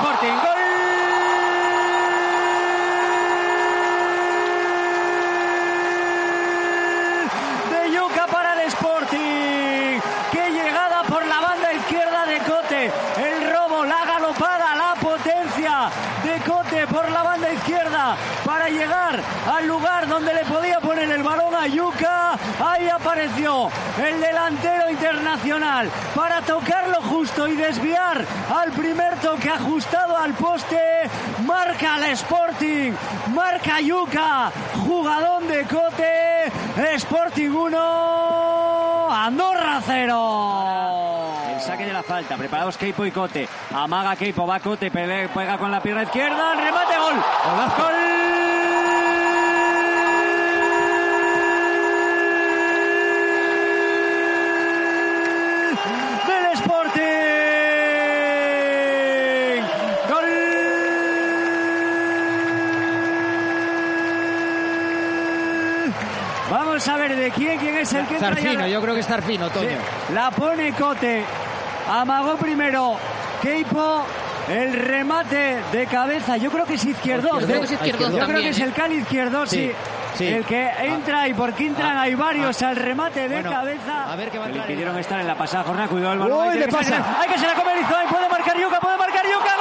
Sporting. ¡Gol! De Cote por la banda izquierda para llegar al lugar donde le podía poner el balón a Yuca. Ahí apareció el delantero internacional para tocarlo justo y desviar al primer toque ajustado al poste. Marca el Sporting, marca Yuca, jugadón de Cote. Sporting 1, Andorra 0. El saque de la falta, preparados Keipo y Cote. Amaga Keipo, va Cote, pega con la pierna izquierda, remate, gol. Gol Ver de quién, quién es el que entra ya Zarfino, la- yo creo que es Zarfino, Toño. Sí, la pone Cote. Amagó primero Keipo. El remate de cabeza, yo creo que es izquierdo. Izquierdo, Creo que es izquierdo Yo creo también, que es ¿eh? el Cali izquierdo, sí. Sí, sí. El que entra y porque entran hay varios al remate de Bueno, cabeza. a ver qué va a Le entrar impidieron estar en la pasada jornada. Cuidado el balón. Uy, tiene le que pasa. Hay que se la come Lizoy. Puede marcar Yuca, puede marcar Yuca.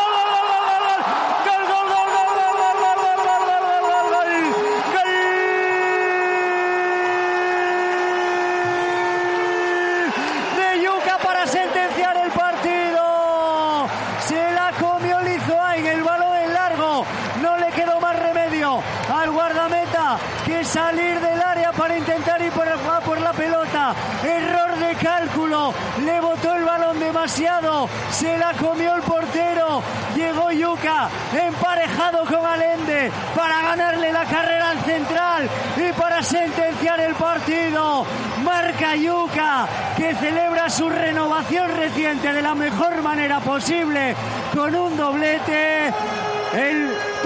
No le quedó más remedio al guardameta que salir del área para intentar ir por, a por la pelota. Error de cálculo. Le botó el balón demasiado. Se la comió el portero. Llegó Yuca emparejado con Alende para ganarle la carrera al central y para sentenciar el partido. Marca Yuca que celebra su renovación reciente de la mejor manera posible con un doblete.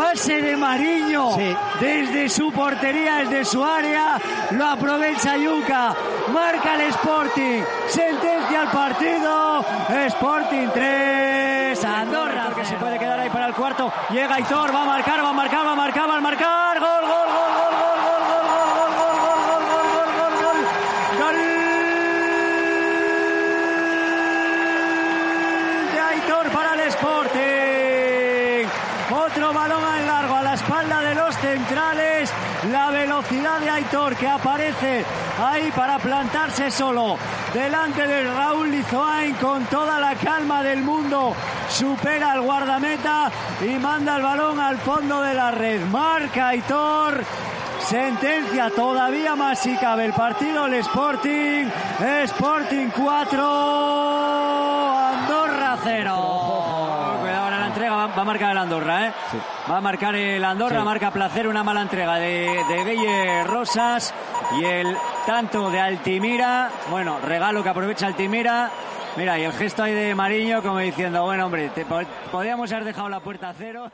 Pase de Mariño Sí. desde su portería, desde su área, lo aprovecha Yuca, marca el Sporting, sentencia el partido, Sporting 3, Andorra. Que se puede quedar ahí para el cuarto, llega Aitor, va a marcar, va a marcar, va a marcar, va a marcar, gol, gol, gol, gol, Otro balón en largo a la espalda de los centrales. La velocidad de Aitor que aparece ahí para plantarse solo delante de Raúl Lizoain con toda la calma del mundo. Supera al guardameta y manda el balón al fondo de la red. Marca Aitor. Sentencia todavía más si cabe el partido el Sporting. Sporting 4. Andorra 0. Cuidado en la entrega, va, va a marcar el Andorra, ¿eh? Va a marcar el Andorra, Sí. marca placer, una mala entrega de, de Belle Rosas y el tanto de Altimira. Bueno, regalo que aprovecha Altimira. Mira, y el gesto ahí de Mariño como diciendo, bueno, hombre, te, po- podíamos haber dejado la puerta a cero.